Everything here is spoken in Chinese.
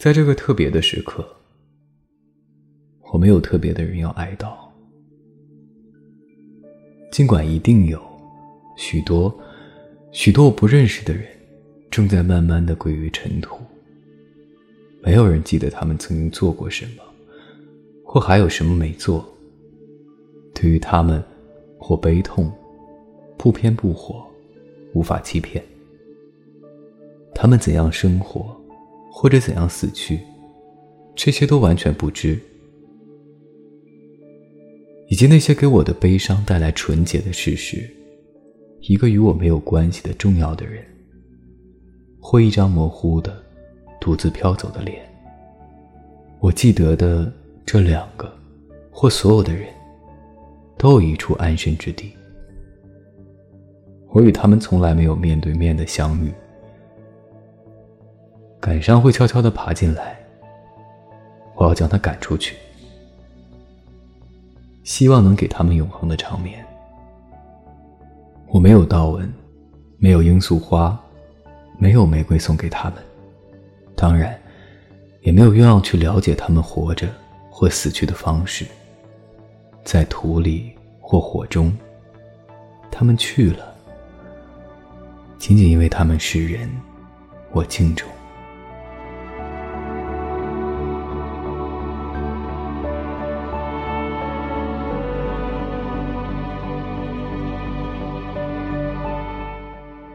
在这个特别的时刻，我没有特别的人要哀悼，尽管一定有许多许多我不认识的人正在慢慢的归于尘土。没有人记得他们曾经做过什么，或还有什么没做。对于他们，或悲痛，不偏不火，无法欺骗。他们怎样生活，或者怎样死去，这些都完全不知。以及那些给我的悲伤带来纯洁的事实，一个与我没有关系的重要的人，或一张模糊的。独自飘走的脸，我记得的这两个，或所有的人，都有一处安身之地。我与他们从来没有面对面的相遇，感伤会悄悄的爬进来，我要将他赶出去，希望能给他们永恒的长眠。我没有悼文，没有罂粟花，没有玫瑰送给他们。当然，也没有愿望去了解他们活着或死去的方式。在土里或火中，他们去了，仅仅因为他们是人，我敬重。